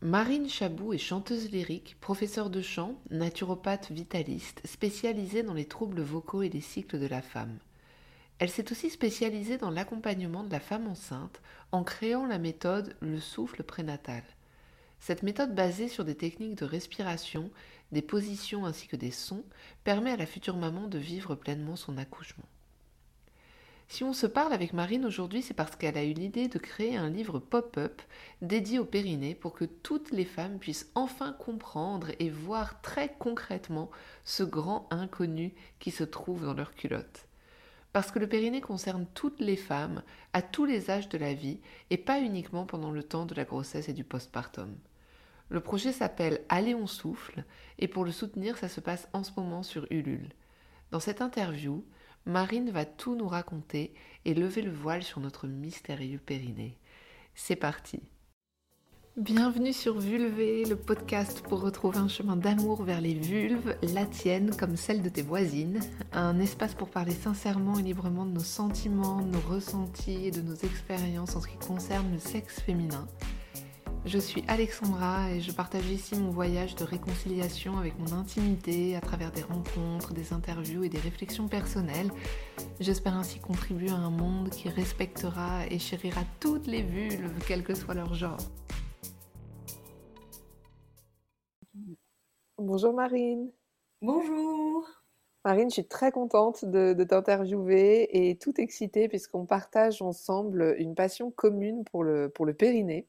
Marine Chabou est chanteuse lyrique, professeure de chant, naturopathe vitaliste, spécialisée dans les troubles vocaux et les cycles de la femme. Elle s'est aussi spécialisée dans l'accompagnement de la femme enceinte en créant la méthode le souffle prénatal. Cette méthode basée sur des techniques de respiration, des positions ainsi que des sons permet à la future maman de vivre pleinement son accouchement. Si on se parle avec Marine aujourd'hui, c'est parce qu'elle a eu l'idée de créer un livre pop-up dédié au périnée pour que toutes les femmes puissent enfin comprendre et voir très concrètement ce grand inconnu qui se trouve dans leur culotte. Parce que le périnée concerne toutes les femmes, à tous les âges de la vie, et pas uniquement pendant le temps de la grossesse et du postpartum. Le projet s'appelle Allez on souffle, et pour le soutenir, ça se passe en ce moment sur Ulule. Dans cette interview, Marine va tout nous raconter et lever le voile sur notre mystérieux périnée. C'est parti. Bienvenue sur Vulvé, le podcast pour retrouver un chemin d'amour vers les vulves, la tienne comme celle de tes voisines. Un espace pour parler sincèrement et librement de nos sentiments, de nos ressentis et de nos expériences en ce qui concerne le sexe féminin. Je suis Alexandra et je partage ici mon voyage de réconciliation avec mon intimité à travers des rencontres, des interviews et des réflexions personnelles. J'espère ainsi contribuer à un monde qui respectera et chérira toutes les vulves, quel que soit leur genre. Bonjour Marine. Bonjour. Marine, je suis très contente de, de t'interviewer et tout excitée puisqu'on partage ensemble une passion commune pour le, pour le périnée.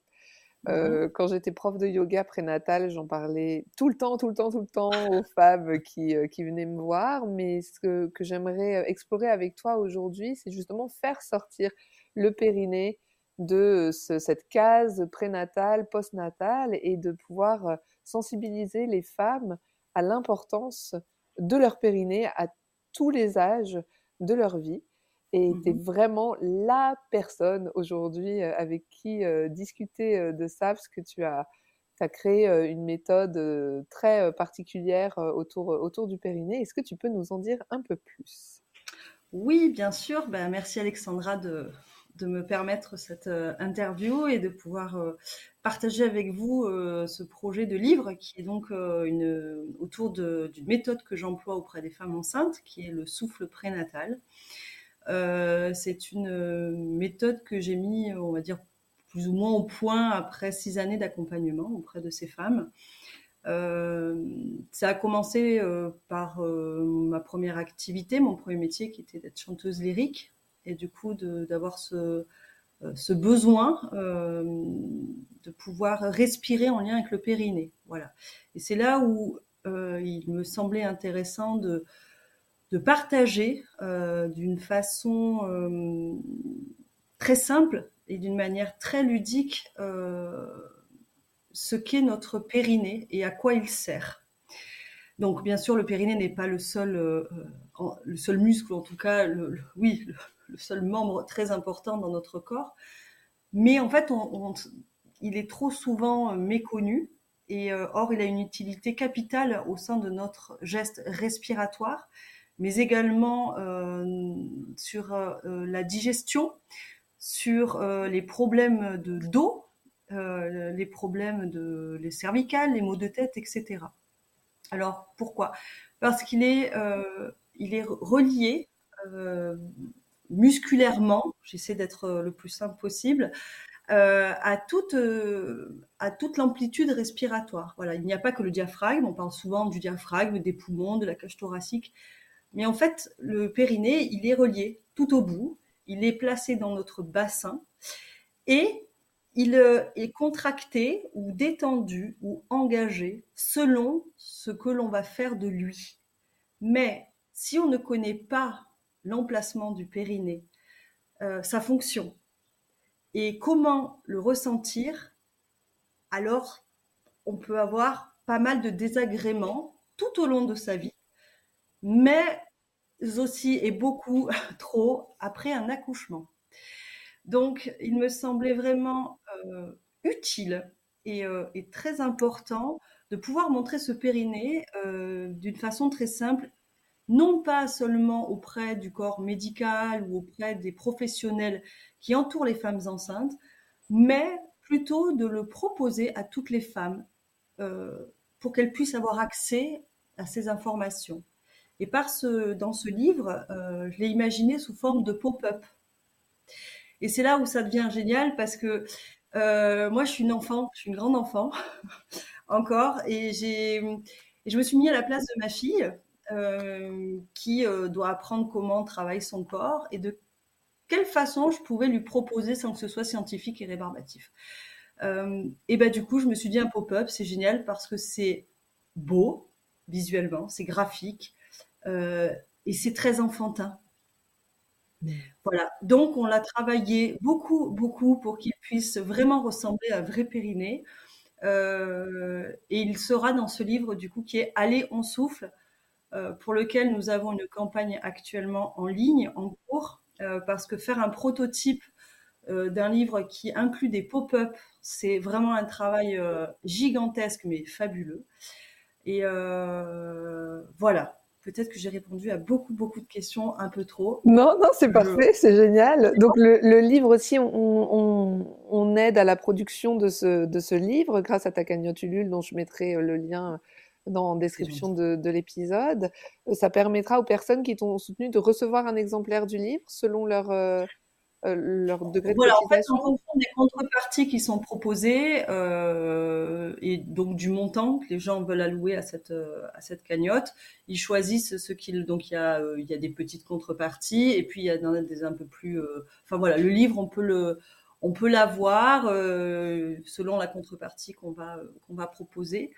Mmh euh, quand j'étais prof de yoga prénatal, j'en parlais tout le temps, tout le temps, tout le temps aux femmes qui, euh, qui venaient me voir. Mais ce que, que j'aimerais euh, explorer avec toi aujourd'hui, c'est justement faire sortir le périnée de cette case prénatale, postnatale et de pouvoir sensibiliser les femmes à l'importance de leur périnée à tous les âges de leur vie. Et tu es mmh vraiment la personne aujourd'hui avec qui discuter de ça, parce que tu as, as créé une méthode très particulière autour, autour du périnée. Est-ce que tu peux nous en dire un peu plus? Oui, bien sûr. Ben, merci Alexandra de, de me permettre cette interview et de pouvoir partager avec vous ce projet de livre qui est donc une, autour d'une méthode que j'emploie auprès des femmes enceintes, qui est le souffle prénatal. Euh, c'est une euh, méthode que j'ai mis, on va dire, plus ou moins au point après six années d'accompagnement auprès de ces femmes. Euh, ça a commencé par ma première activité, mon premier métier qui était d'être chanteuse lyrique et du coup d'avoir ce, ce, besoin de pouvoir respirer en lien avec le périnée. Voilà. Et c'est là où il me semblait intéressant de, de partager euh, d'une façon euh, très simple et d'une manière très ludique euh, ce qu'est notre périnée et à quoi il sert. Donc, bien sûr, le périnée n'est pas le seul, le muscle, en tout cas, le, oui, le, seul membre très important dans notre corps. Mais en fait, il est trop souvent méconnu. Et or, il a une utilité capitale au sein de notre geste respiratoire mais également euh, sur euh, la digestion, sur euh, les problèmes de dos, les problèmes de les cervicales, les maux de tête, etc. Alors pourquoi? Parce qu'il est, il est relié musculairement, j'essaie d'être le plus simple possible, à toute, toute l'amplitude respiratoire. Voilà, il n'y a pas que le diaphragme, on parle souvent du diaphragme, des poumons, de la cage thoracique, mais en fait, le périnée, il est relié tout au bout, il est placé dans notre bassin et il euh, est contracté ou détendu ou engagé selon ce que l'on va faire de lui. Mais si on ne connaît pas l'emplacement du périnée, euh, sa fonction, et comment le ressentir, alors on peut avoir pas mal de désagréments tout au long de sa vie aussi et beaucoup trop après un accouchement. Donc, il me semblait vraiment euh, utile euh, et, très important de pouvoir montrer ce périnée euh, d'une façon très simple, non pas seulement auprès du corps médical ou auprès des professionnels qui entourent les femmes enceintes, mais plutôt de le proposer à toutes les femmes pour qu'elles puissent avoir accès à ces informations. Et par ce, dans ce livre, je l'ai imaginé sous forme de pop-up. Et c'est là où ça devient génial parce que euh, moi, je suis une enfant, je suis une grande enfant encore, et j'ai, je me suis mis à la place de ma fille euh, qui euh, doit apprendre comment travaille son corps et de quelle façon je pouvais lui proposer sans que ce soit scientifique et rébarbatif. et ben du coup, je me suis dit un pop-up, c'est génial parce que c'est beau visuellement, c'est graphique et c'est très enfantin. Voilà. Donc, on l'a travaillé beaucoup, beaucoup pour qu'il puisse vraiment ressembler à un vrai périnée. Euh, et il sera dans ce livre, du coup, qui est Allez, on souffle, euh, pour lequel nous avons une campagne actuellement en ligne, en cours, euh, parce que faire un prototype d'un livre qui inclut des pop-up, c'est vraiment un travail gigantesque, mais fabuleux. Et voilà peut-être que j'ai répondu à beaucoup, beaucoup de questions un peu trop. Non, non, c'est parfait, c'est génial. Donc le, livre aussi, on, aide à la production de ce, de ce livre grâce à ta cagnotte Ulule, dont je mettrai euh, le lien dans la description de, l'épisode. Euh, ça permettra aux personnes qui t'ont soutenu de recevoir un exemplaire du livre selon leur, euh, leur degré de voilà, en fait, en fonction des contreparties qui sont proposées euh, et donc du montant que les gens veulent allouer à cette euh, à cette cagnotte, ils choisissent ce qu'ils donc il y a il y a des petites contreparties et puis il y a des un peu plus enfin voilà le livre on peut le on peut l'avoir selon la contrepartie qu'on va qu'on va proposer,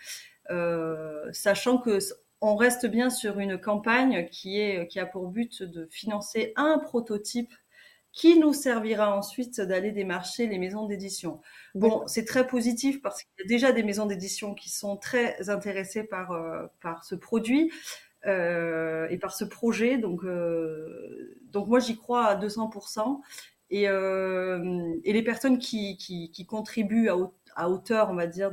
sachant que on reste bien sur une campagne qui est qui a pour but de financer un prototype qui nous servira ensuite d'aller démarcher les maisons d'édition? Bon, c'est très positif parce qu'il y a déjà des maisons d'édition qui sont très intéressées par, euh, par ce produit euh, et par ce projet. Donc, euh, donc moi, j'y crois à 200%. Et, euh, et les personnes qui, qui, qui contribuent à, à hauteur, on va dire,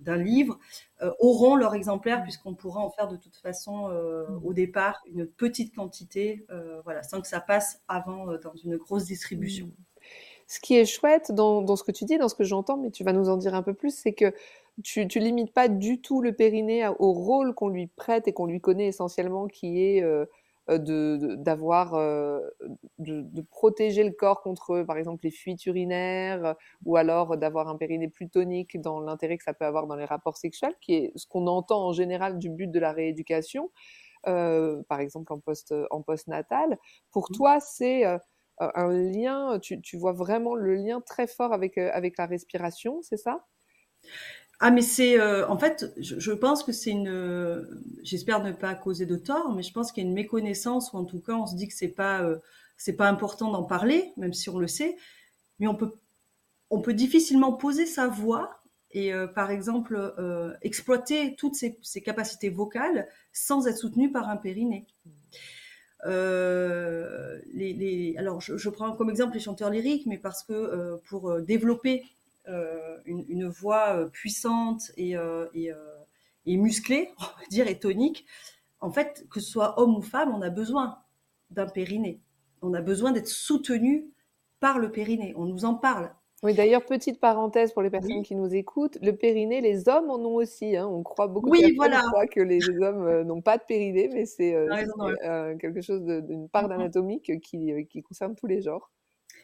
d'un livre, euh, auront leur exemplaire mmh. puisqu'on pourra en faire de toute façon euh, mmh. au départ une petite quantité, euh, voilà, sans que ça passe avant dans une grosse distribution. Mmh. Ce qui est chouette dans, dans, ce que tu dis, dans ce que j'entends, mais tu vas nous en dire un peu plus, c'est que tu, tu limites pas du tout le périnée au rôle qu'on lui prête et qu'on lui connaît essentiellement, qui est euh, de d'avoir euh, de, de, protéger le corps contre par exemple les fuites urinaires ou alors d'avoir un périnée plus tonique dans l'intérêt que ça peut avoir dans les rapports sexuels qui est ce qu'on entend en général du but de la rééducation euh, par exemple en post en postnatal pour mmh. toi c'est euh, un lien tu, tu vois vraiment le lien très fort avec avec la respiration c'est ça? Ah, mais c'est euh, en fait, je, pense que c'est une. J'espère ne pas causer de tort, mais je pense qu'il y a une méconnaissance ou en tout cas, on se dit que c'est pas euh, pas important d'en parler, même si on le sait. Mais on peut on peut difficilement poser sa voix et euh, par exemple exploiter toutes ses, capacités vocales sans être soutenu par un périnée. alors, je, prends comme exemple les chanteurs lyriques, mais parce que pour développer euh, une, voix euh, puissante et, euh, et, musclée, on va dire, et tonique, en fait, que ce soit homme ou femme, on a besoin d'un périnée. On a besoin d'être soutenu par le périnée. On nous en parle. Oui, d'ailleurs, petite parenthèse pour les personnes qui nous écoutent, le périnée, les hommes en ont aussi. Hein. On croit beaucoup oui, voilà. que les hommes n'ont pas de périnée, mais c'est quelque chose d'une part d'anatomique qui, qui, concerne tous les genres.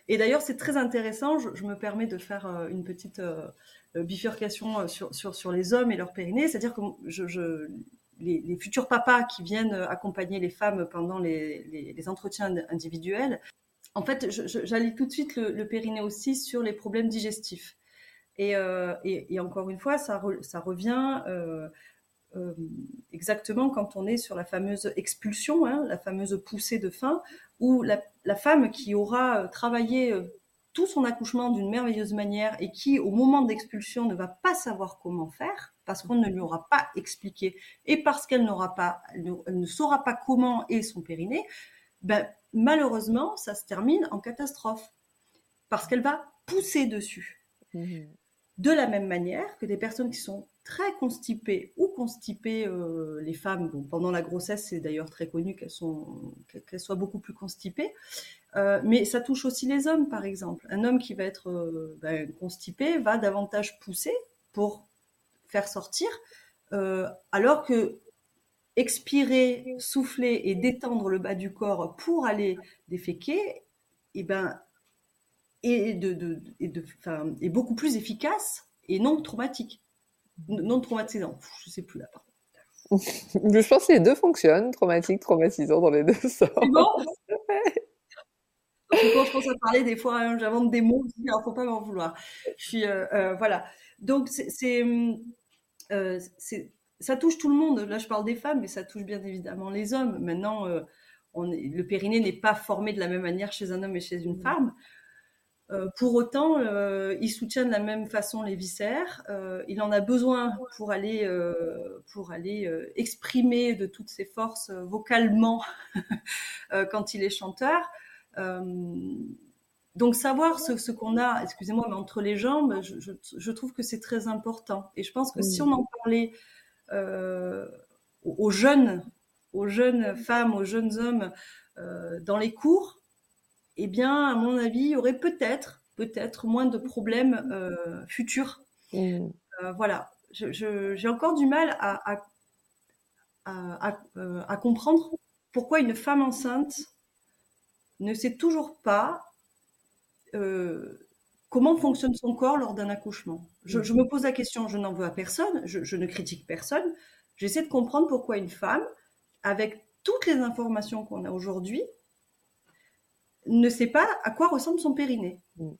Et d'ailleurs, c'est très intéressant. Je, me permets de faire euh, une petite euh, bifurcation euh, sur, sur, sur, les hommes et leur périnée. C'est-à-dire que les, futurs papas qui viennent accompagner les femmes pendant les, les, entretiens individuels, en fait, j'allie tout de suite le, périnée aussi sur les problèmes digestifs. Et, et, encore une fois, ça, ça revient exactement quand on est sur la fameuse expulsion, hein, la fameuse poussée de faim, où la, femme qui aura euh, travaillé euh, tout son accouchement d'une merveilleuse manière et qui, au moment d'expulsion, ne va pas savoir comment faire, parce qu'on ne lui aura pas expliqué et parce qu'elle n'aura pas, elle ne saura pas comment est son périnée, ben, malheureusement, ça se termine en catastrophe parce qu'elle va pousser dessus. Mmh. De la même manière que des personnes qui sont très constipées ou constipées, euh, les femmes, pendant la grossesse, c'est d'ailleurs très connu qu'elles, sont, qu'elles soient beaucoup plus constipées, mais ça touche aussi les hommes, par exemple. Un homme qui va être ben, constipé va davantage pousser pour faire sortir, alors que expirer, souffler et détendre le bas du corps pour aller déféquer, et eh ben, est, de, est beaucoup plus efficace et non traumatique. Non traumatisant. Je sais plus là, par Je pense que les deux fonctionnent, traumatique, traumatisant dans les deux sorts. C'est bon? Quand je pense à parler, des fois, hein, j'invente des mots aussi, alors faut pas m'en vouloir. Je suis, euh, euh, voilà. Donc, c'est, euh, c'est, ça touche tout le monde. Là, je parle des femmes, mais ça touche bien évidemment les hommes. Maintenant, le périnée n'est pas formé de la même manière chez un homme et chez une femme. Euh, pour autant, euh, il soutient de la même façon les viscères. il en a besoin pour aller, pour aller exprimer de toutes ses forces vocalement quand il est chanteur. donc savoir ce, qu'on a, excusez-moi, mais entre les jambes, je, trouve que c'est très important. Et je pense que si on en parlait euh, aux jeunes, aux jeunes femmes, aux jeunes hommes euh, dans les cours, eh bien, à mon avis, il y aurait peut-être, peut-être moins de problèmes euh, futurs. Mmh. voilà, j'ai encore du mal à, à, comprendre pourquoi une femme enceinte ne sait toujours pas comment fonctionne son corps lors d'un accouchement. Je, me pose la question, je n'en veux à personne, je, ne critique personne. J'essaie de comprendre pourquoi une femme, avec toutes les informations qu'on a aujourd'hui, ne sait pas à quoi ressemble son périnée. Mm.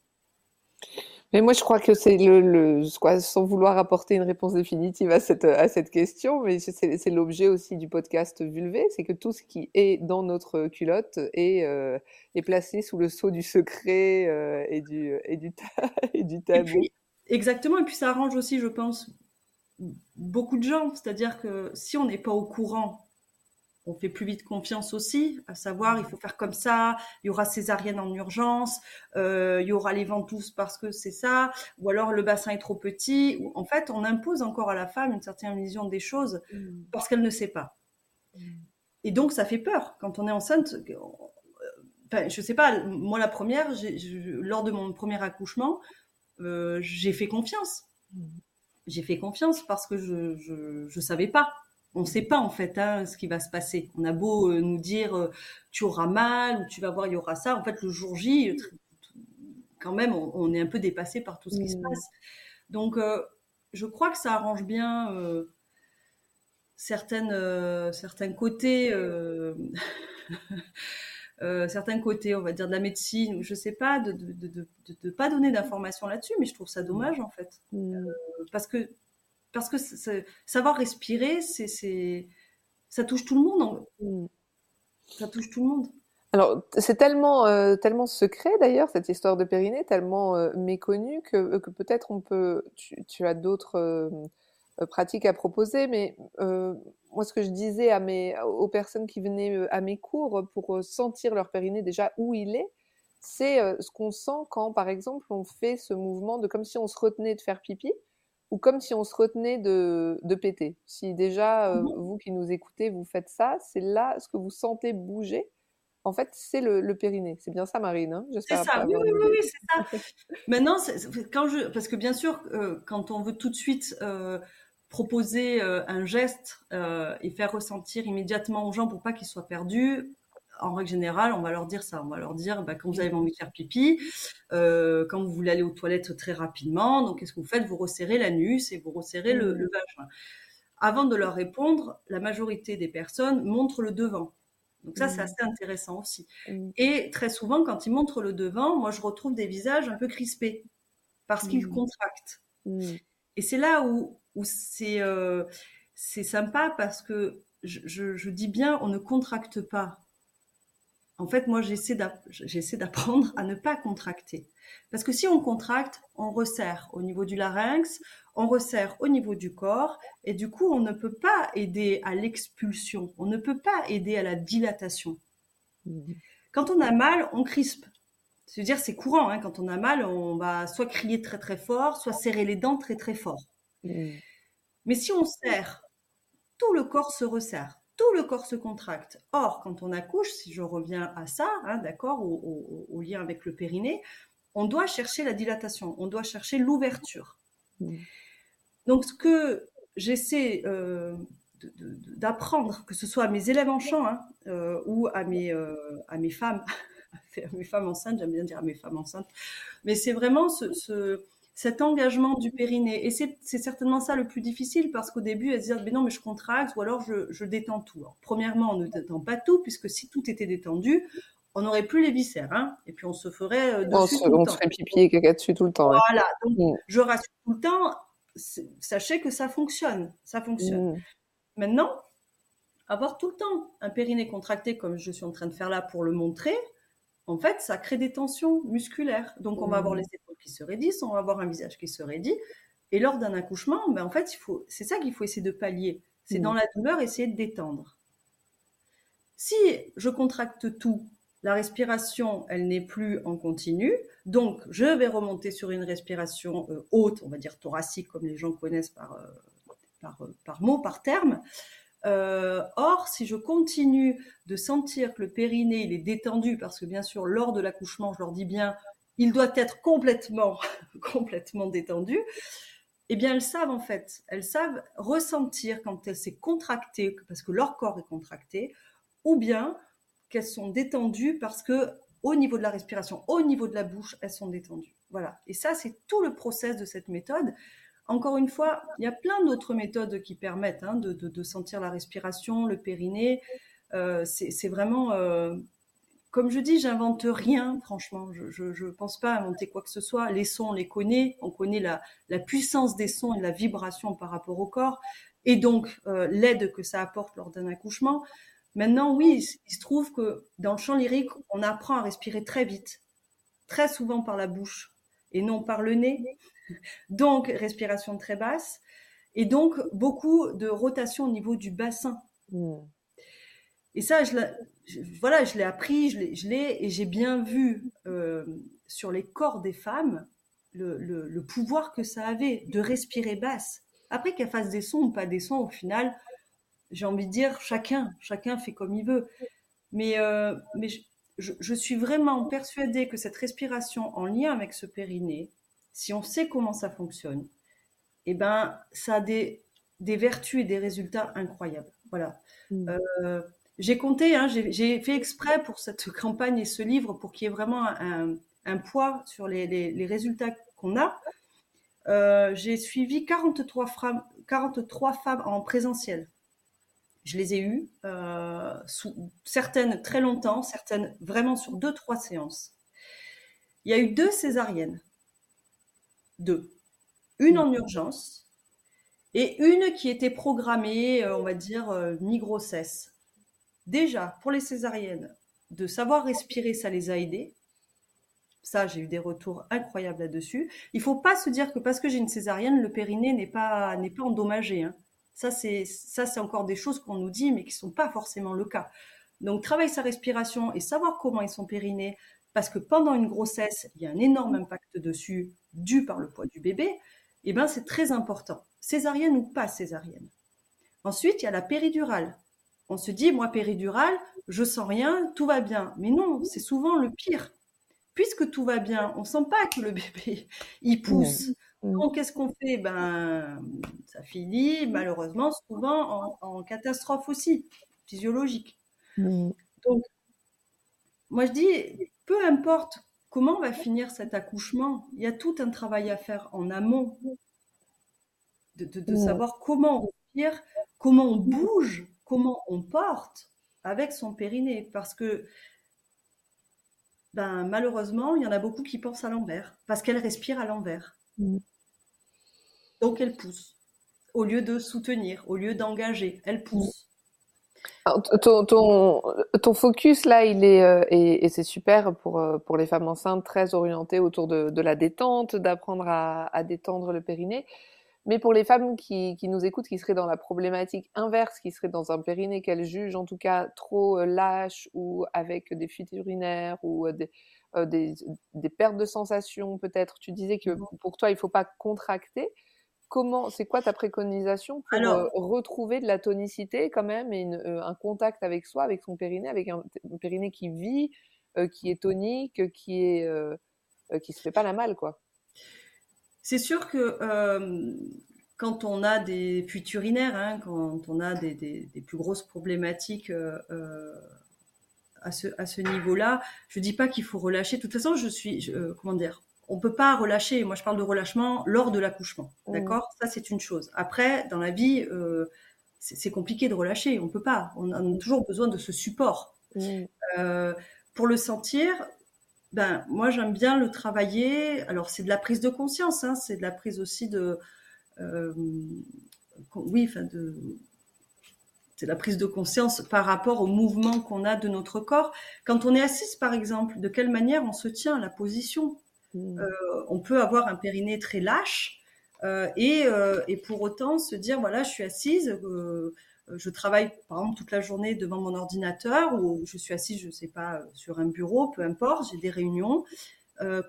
Mais moi, je crois que c'est le, le sans vouloir apporter une réponse définitive à cette, à cette question, mais c'est l'objet aussi du podcast Vulvé, c'est que tout ce qui est dans notre culotte est, euh, est placé sous le sceau du secret euh, et, du, et, du et du tabou. exactement, et puis ça arrange aussi, je pense, beaucoup de gens, c'est-à-dire que si on n'est pas au courant on fait plus vite confiance aussi, à savoir il faut faire comme ça, il y aura césarienne en urgence, euh, il y aura les ventouses parce que c'est ça, ou alors le bassin est trop petit. En fait, on impose encore à la femme une certaine vision des choses mm. parce qu'elle ne sait pas. Mm. Et donc ça fait peur quand on est enceinte. Enfin, je sais pas, moi la première, lors de mon premier accouchement, euh, j'ai fait confiance. Mm. J'ai fait confiance parce que je je savais pas on ne sait pas en fait hein, ce qui va se passer. On a beau euh, nous dire euh, tu auras mal ou tu vas voir il y aura ça. En fait, le jour J, quand même, on, est un peu dépassé par tout ce qui se mmh. passe. Donc, euh, je crois que ça arrange bien certaines, certains côtés. certains côtés, on va dire, de la médecine, je sais pas, de ne pas donner d'informations là-dessus, mais je trouve ça dommage, en fait. Mmh. parce que parce que savoir respirer, c'est, ça touche tout le monde. Mm. Ça touche tout le monde. Alors, c'est tellement, euh, tellement secret d'ailleurs, cette histoire de Périnée, tellement euh, méconnue que, euh, que peut-être on peut. Tu, as d'autres pratiques à proposer, mais moi, ce que je disais à mes, aux personnes qui venaient à mes cours pour sentir leur Périnée déjà où il est, c'est ce qu'on sent quand, par exemple, on fait ce mouvement de comme si on se retenait de faire pipi ou comme si on se retenait de, de péter. Si déjà, euh, mmh vous qui nous écoutez, vous faites ça, c'est là ce que vous sentez bouger. En fait, c'est le, périnée. C'est bien ça, Marine hein? C'est ça, oui, oui, oui, c'est ça. Maintenant, quand je, parce que bien sûr, euh, quand on veut tout de suite euh, proposer un geste et faire ressentir immédiatement aux gens pour pas qu'ils soient perdus, en règle générale, on va leur dire ça. On va leur dire, bah, quand vous avez envie de faire pipi, euh, quand vous voulez aller aux toilettes très rapidement, donc qu'est-ce que vous faites? Vous resserrez l'anus et vous resserrez le, mmh. vagin. Avant de leur répondre, la majorité des personnes montrent le devant. Donc ça, c'est mmh. assez intéressant aussi. Mmh. Et très souvent, quand ils montrent le devant, moi, je retrouve des visages un peu crispés parce qu'ils contractent. Et c'est là où, où c'est euh, sympa parce que je, je dis bien, on ne contracte pas en fait, moi, j'essaie d'apprendre à ne pas contracter. Parce que si on contracte, on resserre au niveau du larynx, on resserre au niveau du corps, et du coup, on ne peut pas aider à l'expulsion, on ne peut pas aider à la dilatation. Quand on a mal, on crispe. C'est-à-dire, c'est courant, hein, quand on a mal, on va soit crier très très fort, soit serrer les dents très très fort. Mmh. Mais si on serre, tout le corps se resserre. Tout le corps se contracte. Or, quand on accouche, si je reviens à ça, hein, d'accord, au, lien avec le périnée, on doit chercher la dilatation, on doit chercher l'ouverture. Mmh. Donc, ce que j'essaie euh, d'apprendre, que ce soit à mes élèves en chant hein, euh, ou à mes, euh, à mes femmes, à mes femmes enceintes, j'aime bien dire à mes femmes enceintes, mais c'est vraiment ce cet engagement du périnée. Et c'est certainement ça le plus difficile parce qu'au début, elles se disent, mais non, mais je contracte ou alors je, détends tout. premièrement, on ne détend pas tout puisque si tout était détendu, on n'aurait plus les viscères. Hein et puis on se ferait euh, dessus on se, ferait pipi et caca dessus tout le temps. Voilà, donc mm. je rassure tout le temps, sachez que ça fonctionne. Ça fonctionne. Mm. Maintenant, avoir tout le temps un périnée contracté comme je suis en train de faire là pour le montrer, en fait, ça crée des tensions musculaires. Donc, on va avoir mmh. les épaules qui se raidissent, on va avoir un visage qui se raidit. Et lors d'un accouchement, ben, en fait, il faut, c'est ça qu'il faut essayer de pallier. C'est dans mmh. la douleur, essayer de détendre. Si je contracte tout, la respiration, elle n'est plus en continu. Donc, je vais remonter sur une respiration euh, haute, on va dire thoracique, comme les gens connaissent par, euh, par, euh, par mot, par terme. Euh, or, si je continue de sentir que le périnée il est détendu, parce que bien sûr, lors de l'accouchement, je leur dis bien, il doit être complètement, complètement détendu. Eh bien, elles savent en fait, elles savent ressentir quand elles s'est contractée, parce que leur corps est contracté, ou bien qu'elles sont détendues parce que au niveau de la respiration, au niveau de la bouche, elles sont détendues. Voilà. Et ça, c'est tout le process de cette méthode. Encore une fois, il y a plein d'autres méthodes qui permettent hein, de, sentir la respiration, le périnée. Euh, c'est vraiment, euh, comme je dis, j'invente rien, franchement. Je ne pense pas inventer quoi que ce soit. Les sons, on les connaît. On connaît la, puissance des sons et la vibration par rapport au corps. Et donc, euh, l'aide que ça apporte lors d'un accouchement. Maintenant, oui, il se trouve que dans le chant lyrique, on apprend à respirer très vite, très souvent par la bouche et non par le nez. Donc, respiration très basse. Et donc, beaucoup de rotation au niveau du bassin. Hmm. Et ça, je, voilà, je l'ai appris, je l'ai, et j'ai bien vu euh, sur les corps des femmes le, pouvoir que ça avait de respirer basse. Après qu'elles fassent des sons ou pas des sons, au final, j'ai envie de dire, chacun, chacun fait comme il veut. Mais, euh, mais je, je, suis vraiment persuadée que cette respiration en lien avec ce périnée, si on sait comment ça fonctionne, eh ben, ça a des, vertus et des résultats incroyables. Voilà. Mm. Euh, j'ai compté, hein, j'ai fait exprès pour cette campagne et ce livre pour qu'il y ait vraiment un, poids sur les, résultats qu'on a. Euh, j'ai suivi 43 femmes, 43 femmes en présentiel. Je les ai eues, euh, certaines très longtemps, certaines vraiment sur deux, trois séances. Il y a eu deux césariennes deux. Une en urgence et une qui était programmée, euh, on va dire, mi-grossesse. Déjà, pour les césariennes, de savoir respirer, ça les a aidés. Ça, j'ai eu des retours incroyables là-dessus. Il faut pas se dire que parce que j'ai une césarienne, le périnée n'est pas, n'est endommagé. Hein. Ça, c'est, ça, c'est encore des choses qu'on nous dit, mais qui sont pas forcément le cas. Donc, travailler sa respiration et savoir comment est son périnée, parce que pendant une grossesse, il y a un énorme impact dessus dû par le poids du bébé, eh ben c'est très important. Césarienne ou pas césarienne. Ensuite, il y a la péridurale. On se dit, moi, péridurale, je sens rien, tout va bien. Mais non, c'est souvent le pire. Puisque tout va bien, on sent pas que le bébé, il pousse. Donc, qu'est-ce qu'on fait? Ben, ça finit malheureusement souvent en, catastrophe aussi, physiologique. Donc, moi, je dis, peu importe comment va finir cet accouchement, il y a tout un travail à faire en amont, de, savoir comment on respire, comment on bouge, comment on porte avec son périnée. Parce que, ben, malheureusement, il y en a beaucoup qui pensent à l'envers, parce qu'elle respire à l'envers. Mm. Donc, elle pousse. Au lieu de soutenir, au lieu d'engager, elle pousse ton, ton, ton, focus là, il est euh, et, c'est super pour euh, pour les femmes enceintes, très orienté autour de, de la détente, d'apprendre à, à, détendre le périnée. Mais pour les femmes qui, qui, nous écoutent, qui seraient dans la problématique inverse, qui seraient dans un périnée qu'elles jugent en tout cas trop euh, lâche ou avec des fuites urinaires ou des, des, des pertes de sensations peut-être. Tu disais que pour toi, il faut pas contracter. comment, c'est quoi ta préconisation pour euh, retrouver de la tonicité quand même et euh, un contact avec soi, avec son périnée, avec un, périnée qui vit, euh, qui est tonique, qui est qui se fait pas la mal quoi? C'est sûr que quand on a des fuites urinaires, hein, quand on a des, des, plus grosses problématiques à ce, à ce niveau-là, je dis pas qu'il faut relâcher. De toute façon, je suis, comment dire, on peut pas relâcher. Moi, je parle de relâchement lors de l'accouchement. Mmh. D'accord? Ça, c'est une chose. Après, dans la vie, euh, c'est compliqué de relâcher. On peut pas. On a toujours besoin de ce support. Mmh. Euh, pour le sentir, ben, moi, j'aime bien le travailler. Alors, c'est de la prise de conscience. Hein. c'est de la prise aussi de. Euh, oui, enfin, de. C'est la prise de conscience par rapport au mouvement qu'on a de notre corps. Quand on est assise, par exemple, de quelle manière on se tient, la position? Mmh. Euh, on peut avoir un périnée très lâche euh, euh, et, pour autant se dire voilà, je suis assise, je travaille par exemple toute la journée devant mon ordinateur ou je suis assise, je ne sais pas, sur un bureau, peu importe, j'ai des réunions.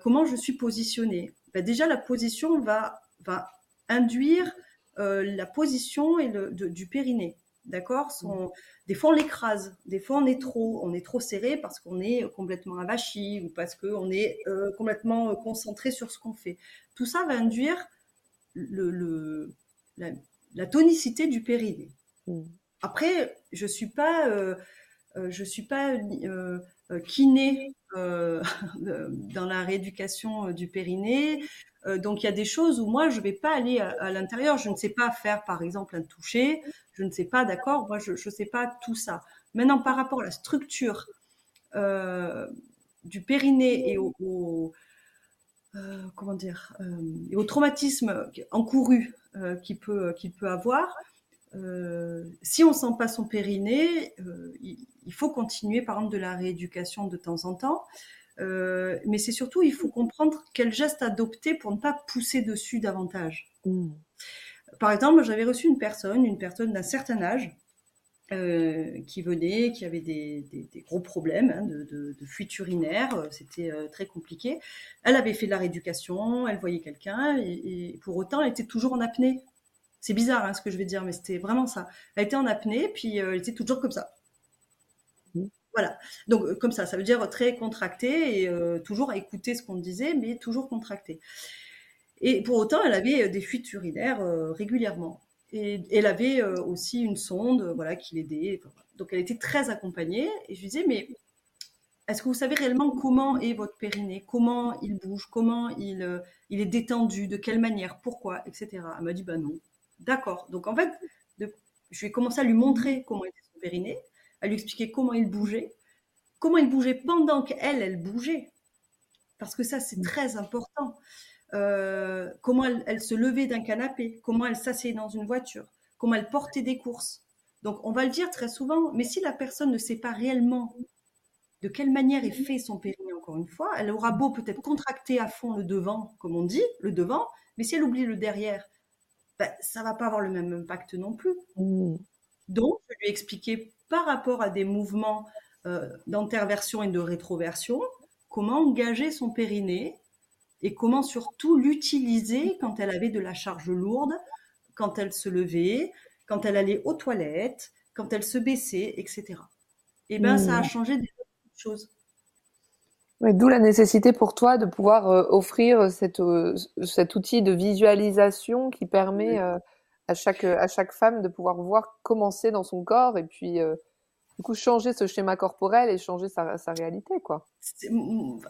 comment je suis positionnée? Ben Déjà, la position va, va induire la position et le, du périnée. D'accord? Mmh. Des fois, on l'écrase. Des fois, on est trop, on est trop serré parce qu'on est complètement avachi ou parce qu'on est euh, complètement euh, concentré sur ce qu'on fait. Tout ça va induire le, la, tonicité du périnée. Après, je suis pas, euh, je suis pas kiné dans la rééducation du périnée. Euh, donc il y a des choses où moi je vais pas aller à, l'intérieur, je ne sais pas faire par exemple un toucher, je ne sais pas, d'accord, moi je ne sais pas tout ça. Maintenant par rapport à la structure euh, du périnée et au, euh, comment dire et au traumatisme encouru qu'il peut qu'il peut avoir, si on sent pas son périnée, il, il, faut continuer par exemple de la rééducation de temps en temps. Euh, mais c'est surtout, il faut comprendre quel geste adopter pour ne pas pousser dessus davantage. Mm. Par exemple, j'avais reçu une personne, une personne d'un certain âge, euh, qui venait, qui avait des, gros problèmes hein, de, fuite urinaire, euh, c'était très compliqué. Elle avait fait de la rééducation, elle voyait quelqu'un, et, pour autant, elle était toujours en apnée. C'est bizarre hein, ce que je vais dire, mais c'était vraiment ça. Elle était en apnée, puis elle était toujours comme ça. Voilà. Donc euh, comme ça, ça veut dire très contracté et euh, toujours à écouter ce qu'on disait, mais toujours contracté. Et pour autant, elle avait euh, des fuites urinaires régulièrement. Et elle avait aussi une sonde, voilà, qui l'aidait. Donc elle était très accompagnée. Et je lui disais, mais est-ce que vous savez réellement comment est votre périnée? Comment il bouge? Comment il, il est détendu? De quelle manière? Pourquoi? Etc. Elle m'a dit, bah non. D'accord. Donc en fait, je vais commencer à lui montrer comment était son périnée à lui expliquer comment il bougeait, comment il bougeait pendant qu'elle, elle bougeait. Parce que ça, c'est mm. très important. Euh, comment elle, se levait d'un canapé, comment elle s'asseyait dans une voiture, comment elle portait des courses. Donc, on va le dire très souvent, mais si la personne ne sait pas réellement de quelle manière est fait son périnée, encore une fois, elle aura beau peut-être contracter à fond le devant, comme on dit, le devant, mais si elle oublie le derrière, ben, ça va pas avoir le même impact non plus. Mm. Donc, je lui ai expliqué par rapport à des mouvements euh, d'interversion et de rétroversion, comment engager son périnée et comment surtout l'utiliser quand elle avait de la charge lourde, quand elle se levait, quand elle allait aux toilettes, quand elle se baissait, etc. Et eh bien, ça a mmh. changé des choses. D'où la nécessité pour toi de pouvoir euh, offrir cette, euh, cet outil de visualisation qui permet à chaque, à chaque femme de pouvoir voir commencer dans son corps et puis euh, du coup changer ce schéma corporel et changer sa, sa réalité quoi.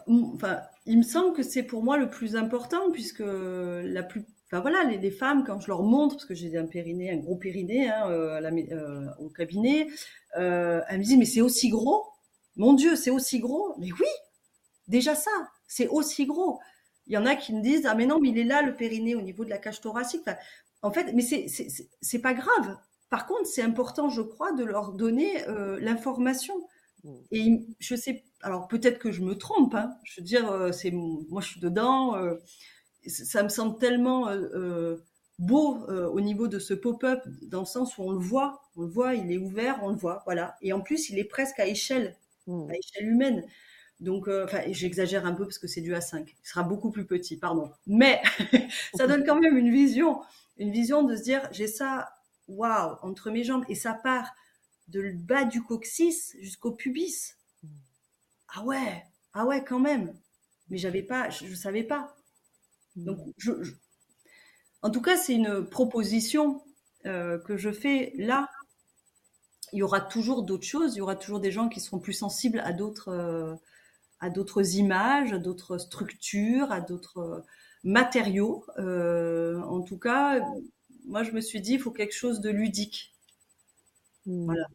Enfin, il me semble que c'est pour moi le plus important puisque la plus Enfin voilà, les, les, femmes, quand je leur montre, parce que j'ai un périnée, un gros périnée hein, euh, à la, euh, au cabinet, elles me disent, mais c'est aussi gros. Mon Dieu, c'est aussi gros. Mais oui, déjà ça, c'est aussi gros. Il y en a qui me disent, ah mais non, mais il est là, le périnée, au niveau de la cage thoracique. Enfin, en fait, mais c'est pas grave. Par contre, c'est important, je crois, de leur donner euh, l'information. Mm. Et je sais, alors peut-être que je me trompe. Hein, je veux dire, euh, c'est moi, je suis dedans. Euh, ça me semble tellement beau au niveau de ce pop-up, dans le sens où on le voit, on le voit, il est ouvert, on le voit, voilà. Et en plus, il est presque à échelle, mm. à échelle humaine. Donc, enfin, j'exagère un peu parce que c'est du A5. Il sera beaucoup plus petit, pardon. Mais ça donne quand même une vision une vision de se dire j'ai ça, waouh, entre mes jambes et ça part de le bas du coccyx jusqu'au pubis. Ah ouais, ah ouais, quand même. Mais j'avais pas, je, ne savais pas. Donc, en tout cas, c'est une proposition euh, que je fais là. Il y aura toujours d'autres choses. Il y aura toujours des gens qui seront plus sensibles à d'autres, euh, à d'autres images, à d'autres structures, à d'autres euh, matériaux. en tout cas, moi, je me suis dit, il faut quelque chose de ludique. Hmm. Voilà.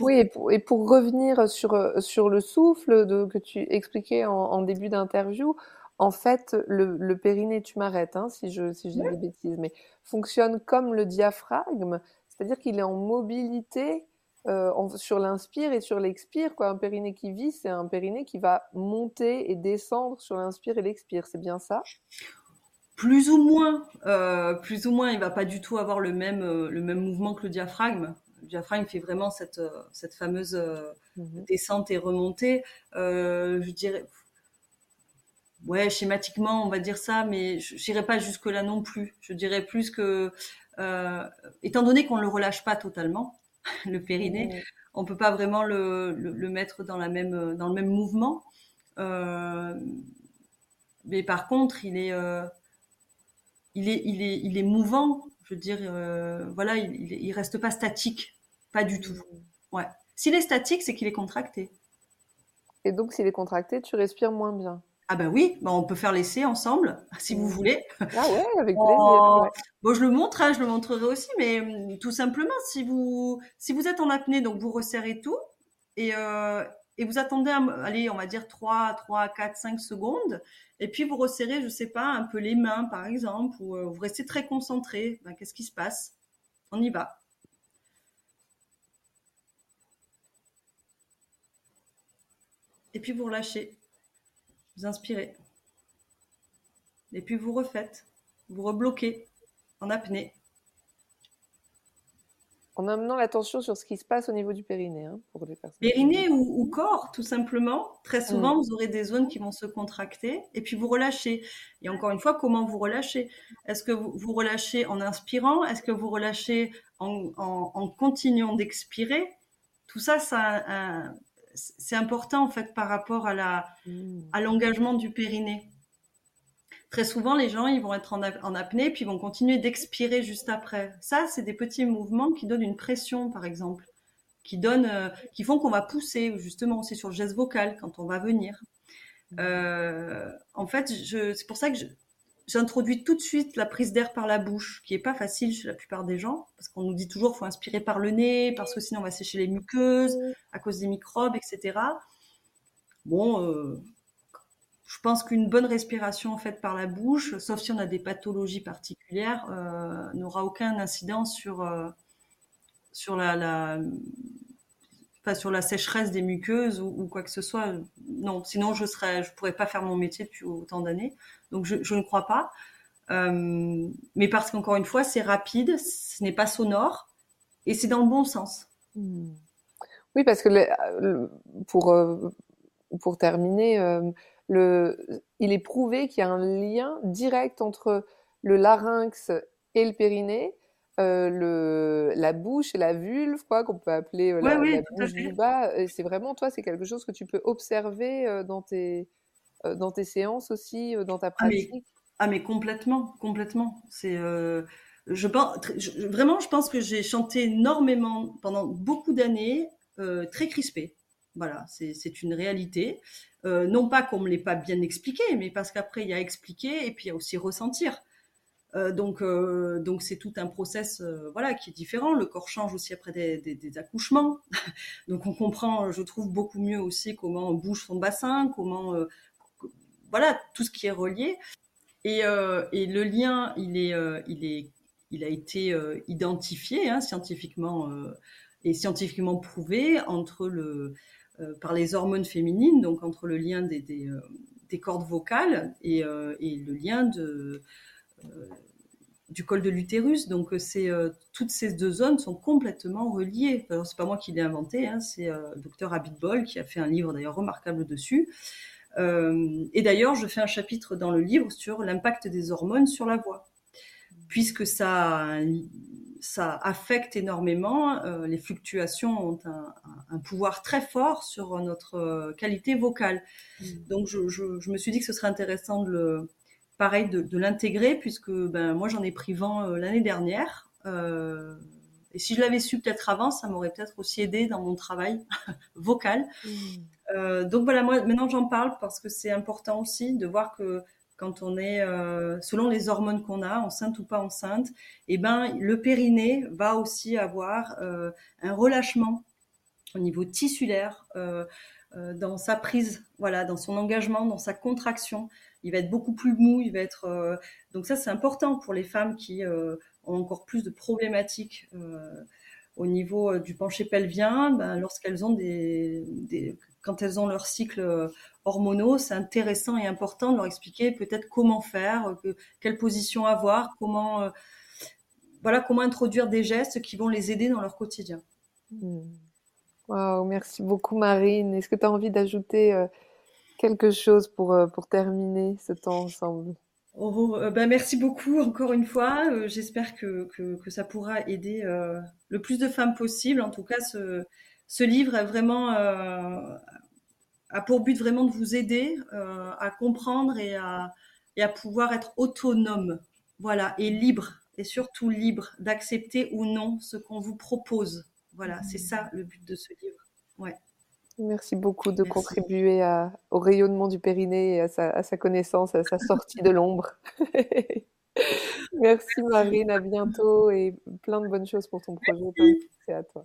Oui, et pour, revenir sur, euh, sur le souffle de, que tu expliquais en, début d'interview, en fait, le, périnée, tu m'arrêtes hein, si je, si je dis des bêtises, mais fonctionne comme le diaphragme, c'est-à-dire qu'il est en mobilité euh, sur l'inspire et sur l'expire. Quoi. Un périnée qui vit, c'est un périnée qui va monter et descendre sur l'inspire et l'expire, c'est bien ça? Plus ou moins, euh, plus ou moins, il va pas du tout avoir le même, le même mouvement que le diaphragme le diaphragme fait vraiment cette, euh, cette fameuse euh, mhm. descente et remontée. Euh, je dirais, ouais, schématiquement, on va dire ça, mais je n'irai pas jusque-là non plus. Je dirais plus que, étant donné qu'on ne le relâche pas totalement, le périnée, on on peut pas vraiment le, le, mettre dans, la même, dans le même mouvement. mais par contre, il est, il est, il est, il est mouvant. Je veux dire, voilà, il, il reste pas statique. Pas du tout. Ouais. S'il est statique, c'est qu'il est contracté. Et donc, s'il est contracté, tu respires moins bien. Ah ben oui, bah, on peut faire l'essai ensemble, si vous voulez. Ah ouais, avec plaisir. Bon, je le montre, hein, je le montrerai aussi, mais hum, tout simplement, si vous, si vous êtes en apnée, donc vous resserrez tout, et, euh, et vous attendez, allez, on va dire 3, 3, 4, 5 secondes, et puis vous resserrez, je sais pas, un peu les mains, par exemple, ou euh, vous restez très concentré. Ben, Qu'est-ce qui se passe? On y va. Et puis vous relâchez. Vous inspirez. Et puis vous refaites. Vous rebloquez en apnée. En amenant l'attention sur ce qui se passe au niveau du périnée, hein, pour les personnes. Périnée ou, corps, tout simplement. Très souvent, mm. vous aurez des zones qui vont se contracter et puis vous relâchez. Et encore une fois, comment vous relâchez? Est-ce que vous, vous, relâchez en inspirant? Est-ce que vous relâchez en, continuant d'expirer? Tout ça, ça a un, c'est important en fait par rapport à la mmh. à l'engagement du périnée. Très souvent, les gens ils vont être en, apnée puis ils vont continuer d'expirer juste après. Ça, c'est des petits mouvements qui donnent une pression, par exemple, qui donnent, euh, qui font qu'on va pousser. Justement, c'est sur le geste vocal quand on va venir. Mmh. Euh, en fait, c'est pour ça que je, j'introduis tout de suite la prise d'air par la bouche, qui est pas facile chez la plupart des gens, parce qu'on nous dit toujours faut inspirer par le nez, parce que sinon on va sécher les muqueuses à cause des microbes, etc. Bon, euh, je pense qu'une bonne respiration faite par la bouche, sauf si on a des pathologies particulières, euh, n'aura aucun incident sur euh, sur la sur la sécheresse des muqueuses ou, quoi que ce soit. Non, sinon je serais, je pourrais pas faire mon métier depuis autant d'années. Donc je, ne crois pas. Euh, mais parce qu'encore une fois, c'est rapide, ce n'est pas sonore et c'est dans le bon sens. Hmm. Oui, parce que pour euh, pour terminer, euh, le, il est prouvé qu'il y a un lien direct entre le larynx et le périnée euh, le, la bouche et la vulve, quoi, qu'on peut appeler euh, la, bouche du bas. C'est vraiment, toi, c'est quelque chose que tu peux observer euh, dans tes, dans tes séances aussi, dans ta pratique. Ah mais, ah, mais complètement, complètement. C'est, je pense, vraiment, je pense que j'ai chanté énormément pendant beaucoup d'années, très crispé. Voilà, c'est une réalité. non pas qu'on me l'ait pas bien expliqué, mais parce qu'après il y a expliquer et puis il y a aussi ressentir. Euh, donc, euh, donc c'est tout un process, euh, voilà, qui est différent. Le corps change aussi après des, accouchements. donc, on comprend, je trouve, beaucoup mieux aussi comment bouge son bassin, comment, voilà, tout ce qui est relié. Et, le lien, il est, il est, il a été identifié hein, scientifiquement et scientifiquement prouvé entre le, par les hormones féminines, donc entre le lien des, des, cordes vocales et, le lien de du col de l'utérus. Donc, euh, c'est euh, toutes ces deux zones sont complètement reliées. Alors, c'est pas moi qui l'ai inventé, hein, c'est euh, le docteur Abitbol qui a fait un livre d'ailleurs remarquable dessus. et d'ailleurs, je fais un chapitre dans le livre sur l'impact des hormones sur la voix. puisque ça, ça affecte énormément. Euh, les fluctuations ont un, pouvoir très fort sur notre qualité vocale. Mmh. Donc, je, je, me suis dit que ce serait intéressant de le, pareil, de, de l'intégrer, puisque ben, moi, j'en ai pris vent l'année dernière. Euh, et si je l'avais su peut-être avant, ça m'aurait peut-être aussi aidé dans mon travail vocal. Mmh. Euh, donc voilà, moi maintenant j'en parle parce que c'est important aussi de voir que quand on est, euh, selon les hormones qu'on a, enceinte ou pas enceinte, eh ben le périnée va aussi avoir euh, un relâchement au niveau tissulaire dans sa prise, voilà, dans son engagement, dans sa contraction. Il va être beaucoup plus mou, il va être. donc ça c'est important pour les femmes qui ont encore plus de problématiques euh, au niveau euh, du pencher pelvien, ben, lorsqu'elles ont des, quand elles ont leur cycle euh, hormonaux, c'est intéressant et important de leur expliquer peut-être comment faire, quelle position avoir, comment, voilà, comment introduire des gestes qui vont les aider dans leur quotidien. Mmh. Wow, merci beaucoup Marine. Est-ce que tu as envie d'ajouter quelque chose pour, pour terminer ce temps ensemble Oh, euh, ben merci beaucoup encore une fois. Euh, j'espère que, que, ça pourra aider euh, le plus de femmes possible. En tout cas, ce, ce livre est vraiment a pour but vraiment de vous aider à comprendre et à, et à pouvoir être autonome, voilà, et libre, et surtout libre d'accepter ou non ce qu'on vous propose. Voilà, c'est ça le but de ce livre. Ouais. Merci beaucoup de contribuer au rayonnement du périnée et à sa, connaissance, à sa sortie de l'ombre. Merci Marine, à bientôt et plein de bonnes choses pour ton projet. C'est à toi.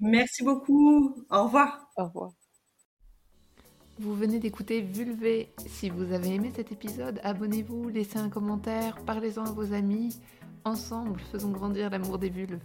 Merci beaucoup. Au revoir. Au revoir. Vous venez d'écouter Vulvé. Si vous avez aimé cet épisode, abonnez-vous, laissez un commentaire, parlez-en à vos amis. Ensemble, faisons grandir l'amour des vulves.